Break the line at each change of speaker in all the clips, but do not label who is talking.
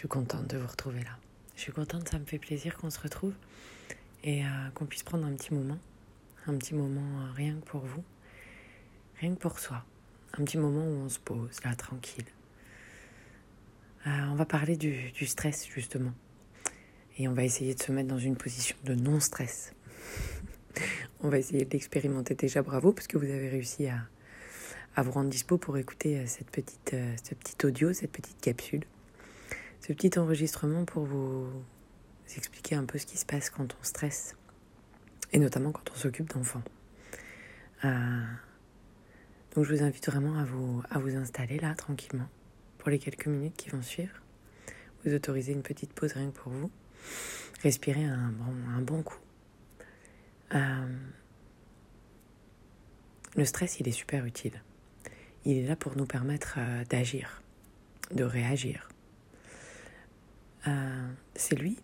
suis contente de vous retrouver là. Je suis contente, ça me fait plaisir qu'on se retrouve et euh, qu'on puisse prendre un petit moment, un petit moment euh, rien que pour vous, rien que pour soi, un petit moment où on se pose là tranquille. Euh, on va parler du, stress justement et on va essayer de se mettre dans une position de non-stress. on va essayer de l'expérimenter déjà, bravo, parce que vous avez réussi à, à vous rendre dispo pour écouter cette petite, ce petit audio, cette petite capsule ce petit enregistrement pour vous expliquer un peu ce qui se passe quand on stresse, et notamment quand on s'occupe d'enfants. Euh, donc je vous invite vraiment à vous, à vous installer là tranquillement pour les quelques minutes qui vont suivre. Vous autorisez une petite pause rien que pour vous. Respirez un bon, un bon coup. Euh, le stress, il est super utile. Il est là pour nous permettre euh, d'agir, de réagir, euh, c'est lui,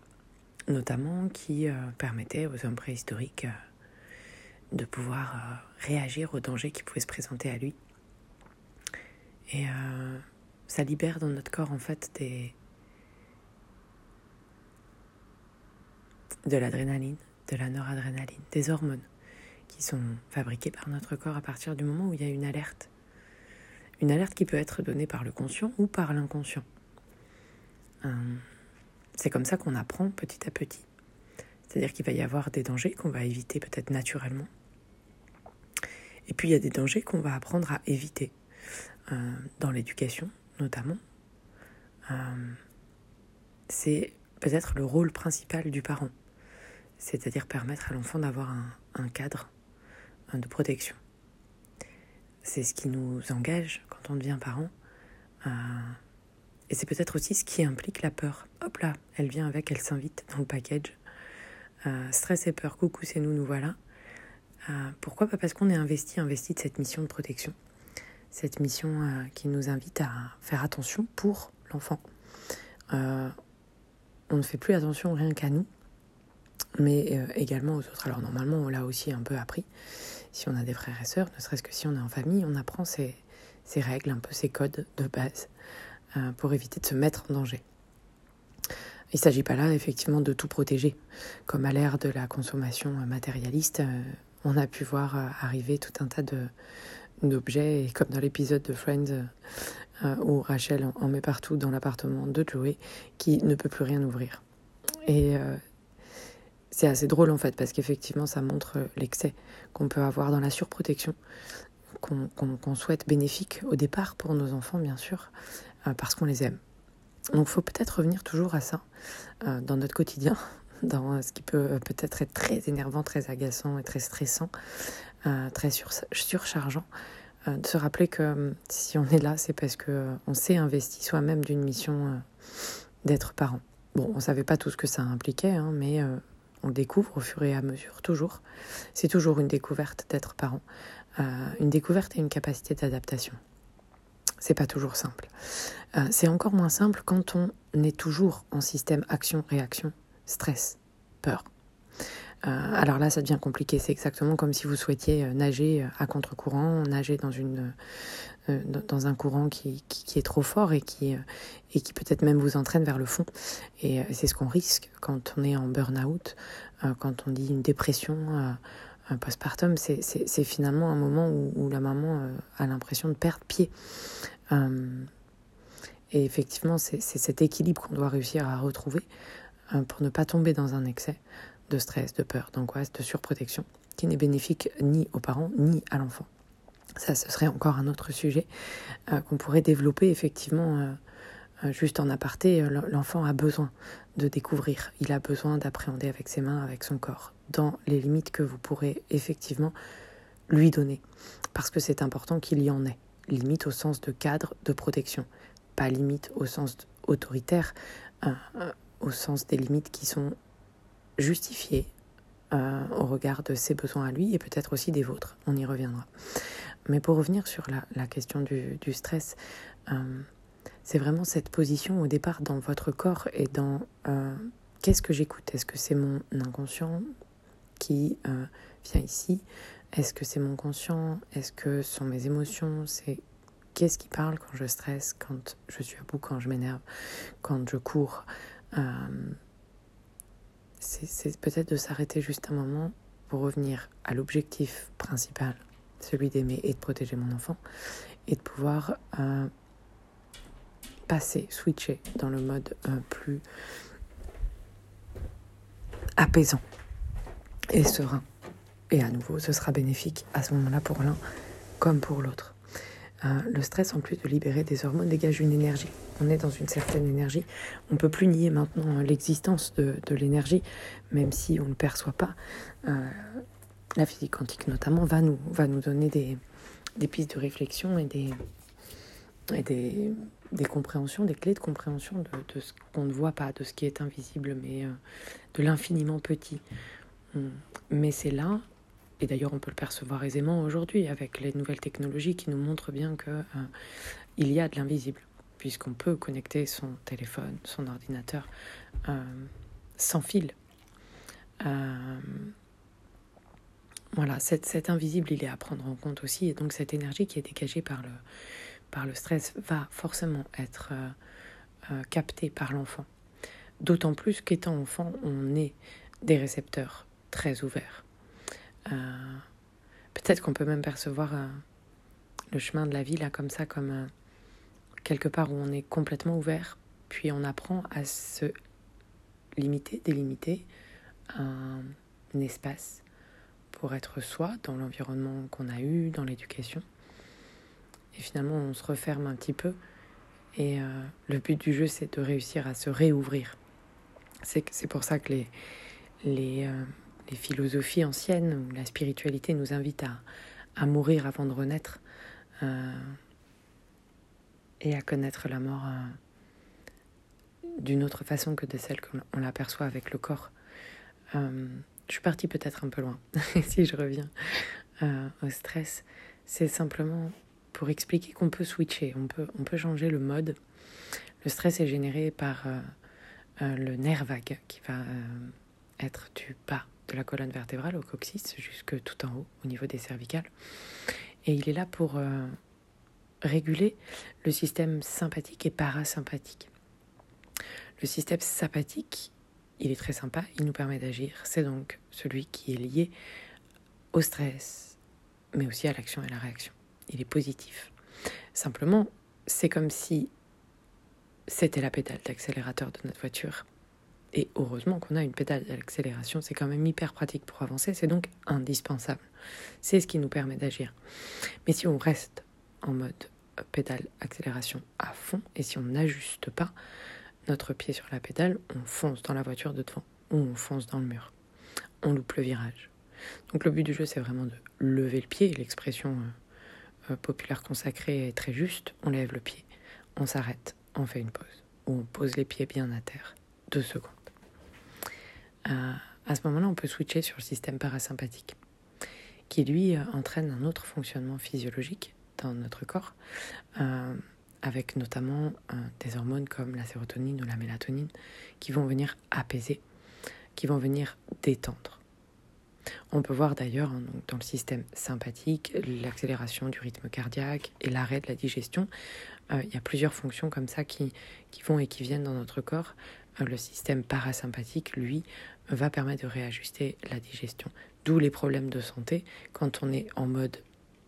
notamment, qui euh, permettait aux hommes préhistoriques euh, de pouvoir réagir aux dangers qui pouvaient se présenter à lui. Et ça libère dans notre corps, en fait, des... de l'adrénaline, de la noradrénaline, des hormones qui sont fabriquées par notre corps à partir du moment où il y a une alerte. Une alerte qui peut être donnée par le conscient ou par l'inconscient. C'est comme ça qu'on apprend petit à petit. C'est-à-dire qu'il va y avoir des dangers qu'on va éviter peut-être naturellement. Et puis il y a des dangers qu'on va apprendre à éviter, euh, dans l'éducation notamment. Euh, c'est peut-être le rôle principal du parent, c'est-à-dire permettre à l'enfant d'avoir un, cadre de protection. C'est ce qui nous engage quand on devient parent. Euh, et c'est peut-être aussi ce qui implique la peur. Hop là, elle vient avec, elle s'invite dans le package. Euh, stress et peur, coucou, c'est nous, nous voilà. Euh, pourquoi parce qu'on est investi, investi de cette mission de protection. Cette mission euh, qui nous invite à faire attention pour l'enfant. on ne fait plus attention rien qu'à nous, mais également aux autres. Alors normalement, on l'a aussi un peu appris. Si on a des frères et sœurs, ne serait-ce que si on est en famille, on apprend ces, ces règles, un peu ces codes de base. Euh, pour éviter de se mettre en danger. Il ne s'agit pas là effectivement de tout protéger. Comme à l'ère de la consommation matérialiste, euh, on a pu voir euh, arriver tout un tas d'objets, et comme dans l'épisode de Friends où Rachel en met partout dans l'appartement de Joey, qui ne peut plus rien ouvrir. Et c'est assez drôle en fait, parce qu'effectivement ça montre l'excès qu'on peut avoir dans la surprotection, qu'on souhaite bénéfique au départ pour nos enfants bien sûr, parce qu'on les aime. Donc il faut peut-être revenir toujours à ça euh, dans notre quotidien, dans euh, ce qui peut peut-être être très énervant, très agaçant et très stressant, très surchargeant. de se rappeler que si on est là, c'est parce qu'on on s'est investi soi-même d'une mission d'être parent. Bon, on ne savait pas tout ce que ça impliquait, hein, mais on découvre au fur et à mesure, toujours. C'est toujours une découverte d'être parent, une découverte et une capacité d'adaptation. C'est pas toujours simple. Euh, c'est encore moins simple quand on est toujours en système action-réaction, stress, peur. Euh, alors là, ça devient compliqué. C'est exactement comme si vous souhaitiez euh, nager à contre-courant, nager dans, une, dans un courant qui, qui, est trop fort et qui, et qui peut-être même vous entraîne vers le fond. Et c'est ce qu'on risque quand on est en burn-out, quand on dit une dépression un postpartum, c'est finalement un moment où, la maman euh, a l'impression de perdre pied. Euh, et effectivement, c'est cet équilibre qu'on doit réussir à retrouver euh, pour ne pas tomber dans un excès de stress, de peur, d'angoisse, de surprotection, qui n'est bénéfique ni aux parents ni à l'enfant. Ça, ce serait encore un autre sujet qu'on pourrait développer effectivement juste en aparté. L'enfant a besoin de découvrir, il a besoin d'appréhender avec ses mains, avec son corps, dans les limites que vous pourrez effectivement lui donner. Parce que c'est important qu'il y en ait. Limite au sens de cadre de protection, pas limite au sens autoritaire, euh, euh, au sens des limites qui sont justifiées euh, au regard de ses besoins à lui et peut-être aussi des vôtres. On y reviendra. Mais pour revenir sur la, question du stress, c'est vraiment cette position au départ dans votre corps et dans qu'est-ce que j'écoute? Est-ce que c'est mon inconscient qui euh, vient ici? Est-ce que c'est mon conscient? Est-ce que ce sont mes émotions? C'est qu'est-ce qui parle quand je stresse, quand je suis à bout, quand je m'énerve, quand je cours? Euh, c'est peut-être de s'arrêter juste un moment pour revenir à l'objectif principal, celui d'aimer et de protéger mon enfant, et de pouvoir euh, passer, switcher dans le mode euh, plus apaisant et serein. Et à nouveau, ce sera bénéfique à ce moment-là pour l'un comme pour l'autre. Euh, le stress, en plus de libérer des hormones, dégage une énergie. On est dans une certaine énergie. On ne peut plus nier maintenant l'existence de, l'énergie, même si on ne le perçoit pas. Euh, la physique quantique, notamment, va nous, va nous donner des, des pistes de réflexion et des, et des, des compréhensions, des clés de compréhension de, ce qu'on ne voit pas, de ce qui est invisible, mais euh, de l'infiniment petit. Hum. Mais c'est là et d'ailleurs, on peut le percevoir aisément aujourd'hui avec les nouvelles technologies qui nous montrent bien que euh, il y a de l'invisible, puisqu'on peut connecter son téléphone, son ordinateur euh, sans fil. Euh, voilà, cet, cet, invisible, il est à prendre en compte aussi, et donc cette énergie qui est dégagée par le, par le stress va forcément être captée par l'enfant. D'autant plus qu'étant enfant, on est des récepteurs très ouverts. Euh, peut-être qu'on peut même percevoir euh, le chemin de la vie là comme ça, comme euh, quelque part où on est complètement ouvert, puis on apprend à se limiter, délimiter un, espace pour être soi dans l'environnement qu'on a eu, dans l'éducation. Et finalement, on se referme un petit peu. Et le but du jeu, c'est de réussir à se réouvrir. C'est pour ça que les, les, les philosophies anciennes où la spiritualité nous invite à, à mourir avant de renaître euh, et à connaître la mort euh, d'une autre façon que de celle qu'on l'aperçoit avec le corps. Euh, je suis partie peut-être un peu loin si je reviens au stress. C'est simplement pour expliquer qu'on peut switcher, on peut, on peut changer le mode. Le stress est généré par le nerf vague qui va être du bas de la colonne vertébrale au coccyx jusque tout en haut au niveau des cervicales. Et il est là pour euh, réguler le système sympathique et parasympathique. Le système sympathique, il est très sympa, il nous permet d'agir. C'est donc celui qui est lié au stress, mais aussi à l'action et à la réaction. Il est positif. Simplement, c'est comme si c'était la pédale d'accélérateur de notre voiture et heureusement qu'on a une pédale d'accélération, c'est quand même hyper pratique pour avancer, c'est donc indispensable. C'est ce qui nous permet d'agir. Mais si on reste en mode pédale accélération à fond, et si on n'ajuste pas notre pied sur la pédale, on fonce dans la voiture de devant, ou on fonce dans le mur. On loupe le virage. Donc le but du jeu, c'est vraiment de lever le pied, l'expression euh, populaire consacrée est très juste, on lève le pied, on s'arrête, on fait une pause, ou on pose les pieds bien à terre, deux secondes à ce moment-là, on peut switcher sur le système parasympathique, qui lui euh, entraîne un autre fonctionnement physiologique dans notre corps, euh, avec notamment euh, des hormones comme la sérotonine ou la mélatonine, qui vont venir apaiser, qui vont venir détendre. On peut voir d'ailleurs hein, dans le système sympathique l'accélération du rythme cardiaque et l'arrêt de la digestion. il y a plusieurs fonctions comme ça qui, qui vont et qui viennent dans notre corps. le système parasympathique, lui, va permettre de réajuster la digestion. D'où les problèmes de santé quand on est en mode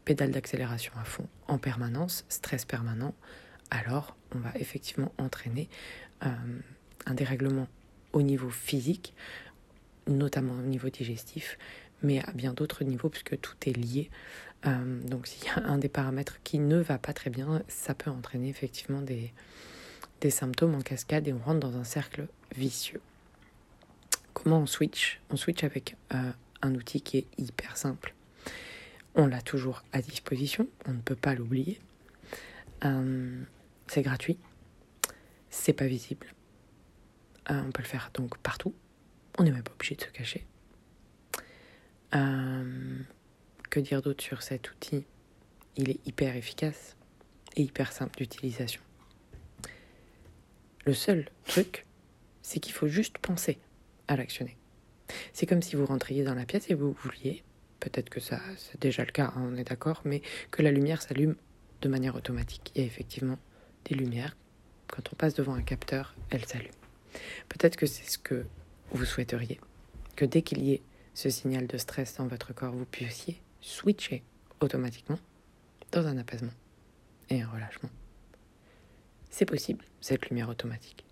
pédale d'accélération à fond en permanence, stress permanent, alors on va effectivement entraîner euh, un dérèglement au niveau physique, notamment au niveau digestif, mais à bien d'autres niveaux puisque tout est lié. Euh, donc s'il y a un des paramètres qui ne va pas très bien, ça peut entraîner effectivement des, des symptômes en cascade et on rentre dans un cercle vicieux. Comment on switch? On switch avec euh, un outil qui est hyper simple. On l'a toujours à disposition, on ne peut pas l'oublier. Euh, c'est gratuit, c'est pas visible. On peut le faire donc partout. On n'est même pas obligé de se cacher. que dire d'autre sur cet outil? Il est hyper efficace et hyper simple d'utilisation. Le seul truc, c'est qu'il faut juste penser à l'actionner. C'est comme si vous rentriez dans la pièce et vous vouliez, peut-être que ça c'est déjà le cas, hein, on est d'accord, mais que la lumière s'allume de manière automatique. Il y a effectivement des lumières. Quand on passe devant un capteur, elles s'allument. Peut-être que c'est ce que vous souhaiteriez, que dès qu'il y ait ce signal de stress dans votre corps, vous puissiez switcher automatiquement dans un apaisement et un relâchement. C'est possible, cette lumière automatique.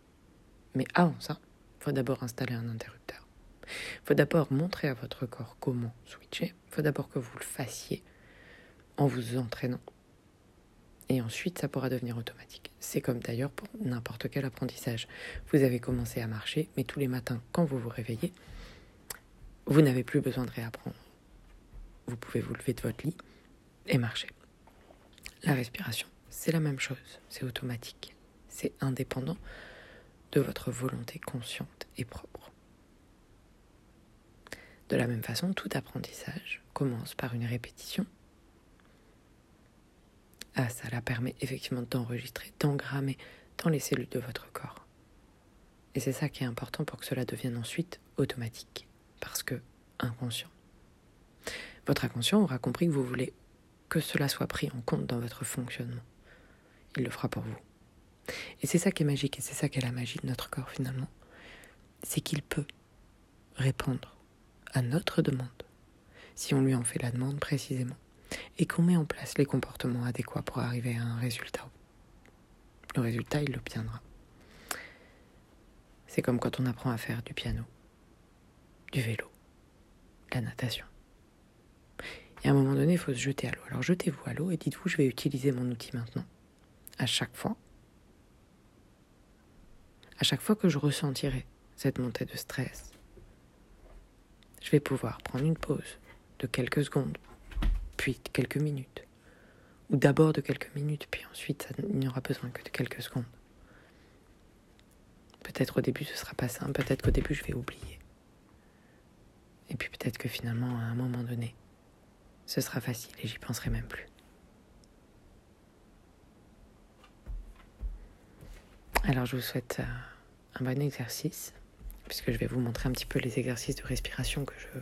Mais avant ça, il faut d'abord installer un interrupteur. Il faut d'abord montrer à votre corps comment switcher. Il faut d'abord que vous le fassiez en vous entraînant. Et ensuite, ça pourra devenir automatique. C'est comme d'ailleurs pour n'importe quel apprentissage. Vous avez commencé à marcher, mais tous les matins, quand vous vous réveillez, vous n'avez plus besoin de réapprendre. Vous pouvez vous lever de votre lit et marcher. La respiration, c'est la même chose. C'est automatique. C'est indépendant de votre volonté consciente et propre. De la même façon, tout apprentissage commence par une répétition ah, ça la permet effectivement d'enregistrer, d'engrammer dans les cellules de votre corps. Et c'est ça qui est important pour que cela devienne ensuite automatique, parce que inconscient. Votre inconscient aura compris que vous voulez que cela soit pris en compte dans votre fonctionnement. Il le fera pour vous. Et c'est ça qui est magique, et c'est ça qui est la magie de notre corps finalement. C'est qu'il peut répondre à notre demande, si on lui en fait la demande précisément et qu'on met en place les comportements adéquats pour arriver à un résultat. Le résultat, il l'obtiendra. C'est comme quand on apprend à faire du piano, du vélo, la natation. Et à un moment donné, il faut se jeter à l'eau. Alors jetez-vous à l'eau et dites-vous, je vais utiliser mon outil maintenant. À chaque fois. À chaque fois que je ressentirai cette montée de stress, je vais pouvoir prendre une pause de quelques secondes quelques minutes. Ou d'abord de quelques minutes, puis ensuite il n'y aura besoin que de quelques secondes. Peut-être au début ce sera pas simple, peut-être qu'au début je vais oublier. Et puis peut-être que finalement à un moment donné, ce sera facile et j'y penserai même plus. Alors je vous souhaite euh, un bon exercice puisque je vais vous montrer un petit peu les exercices de respiration que je,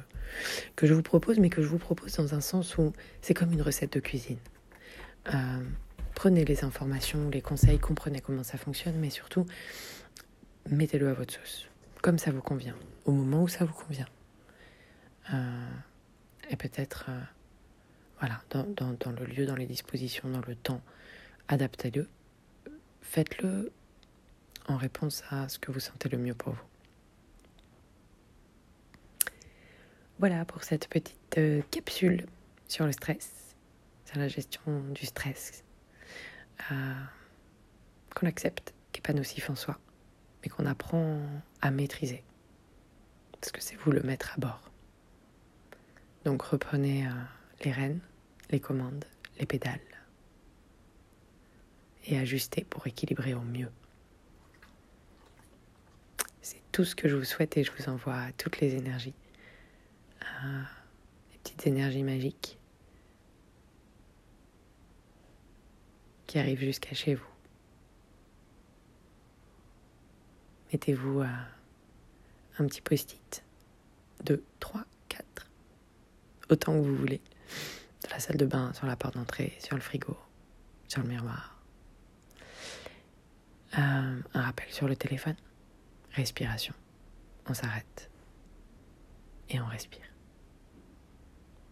que je vous propose, mais que je vous propose dans un sens où c'est comme une recette de cuisine. Euh, prenez les informations, les conseils, comprenez comment ça fonctionne, mais surtout, mettez-le à votre sauce, comme ça vous convient, au moment où ça vous convient. Euh, et peut-être, euh, voilà, dans, dans, dans le lieu, dans les dispositions, dans le temps, adaptez-le, faites-le en réponse à ce que vous sentez le mieux pour vous. Voilà pour cette petite euh, capsule sur le stress, sur la gestion du stress, euh, qu'on accepte, qui n'est pas nocif en soi, mais qu'on apprend à maîtriser. Parce que c'est vous le mettre à bord. Donc reprenez euh, les rênes, les commandes, les pédales et ajustez pour équilibrer au mieux. C'est tout ce que je vous souhaite et je vous envoie toutes les énergies les petites énergies magiques qui arrivent jusqu'à chez vous. Mettez-vous à un petit post-it, 2, 3, 4, autant que vous voulez, dans la salle de bain, sur la porte d'entrée, sur le frigo, sur le miroir. Euh, un rappel sur le téléphone, respiration. On s'arrête et on respire.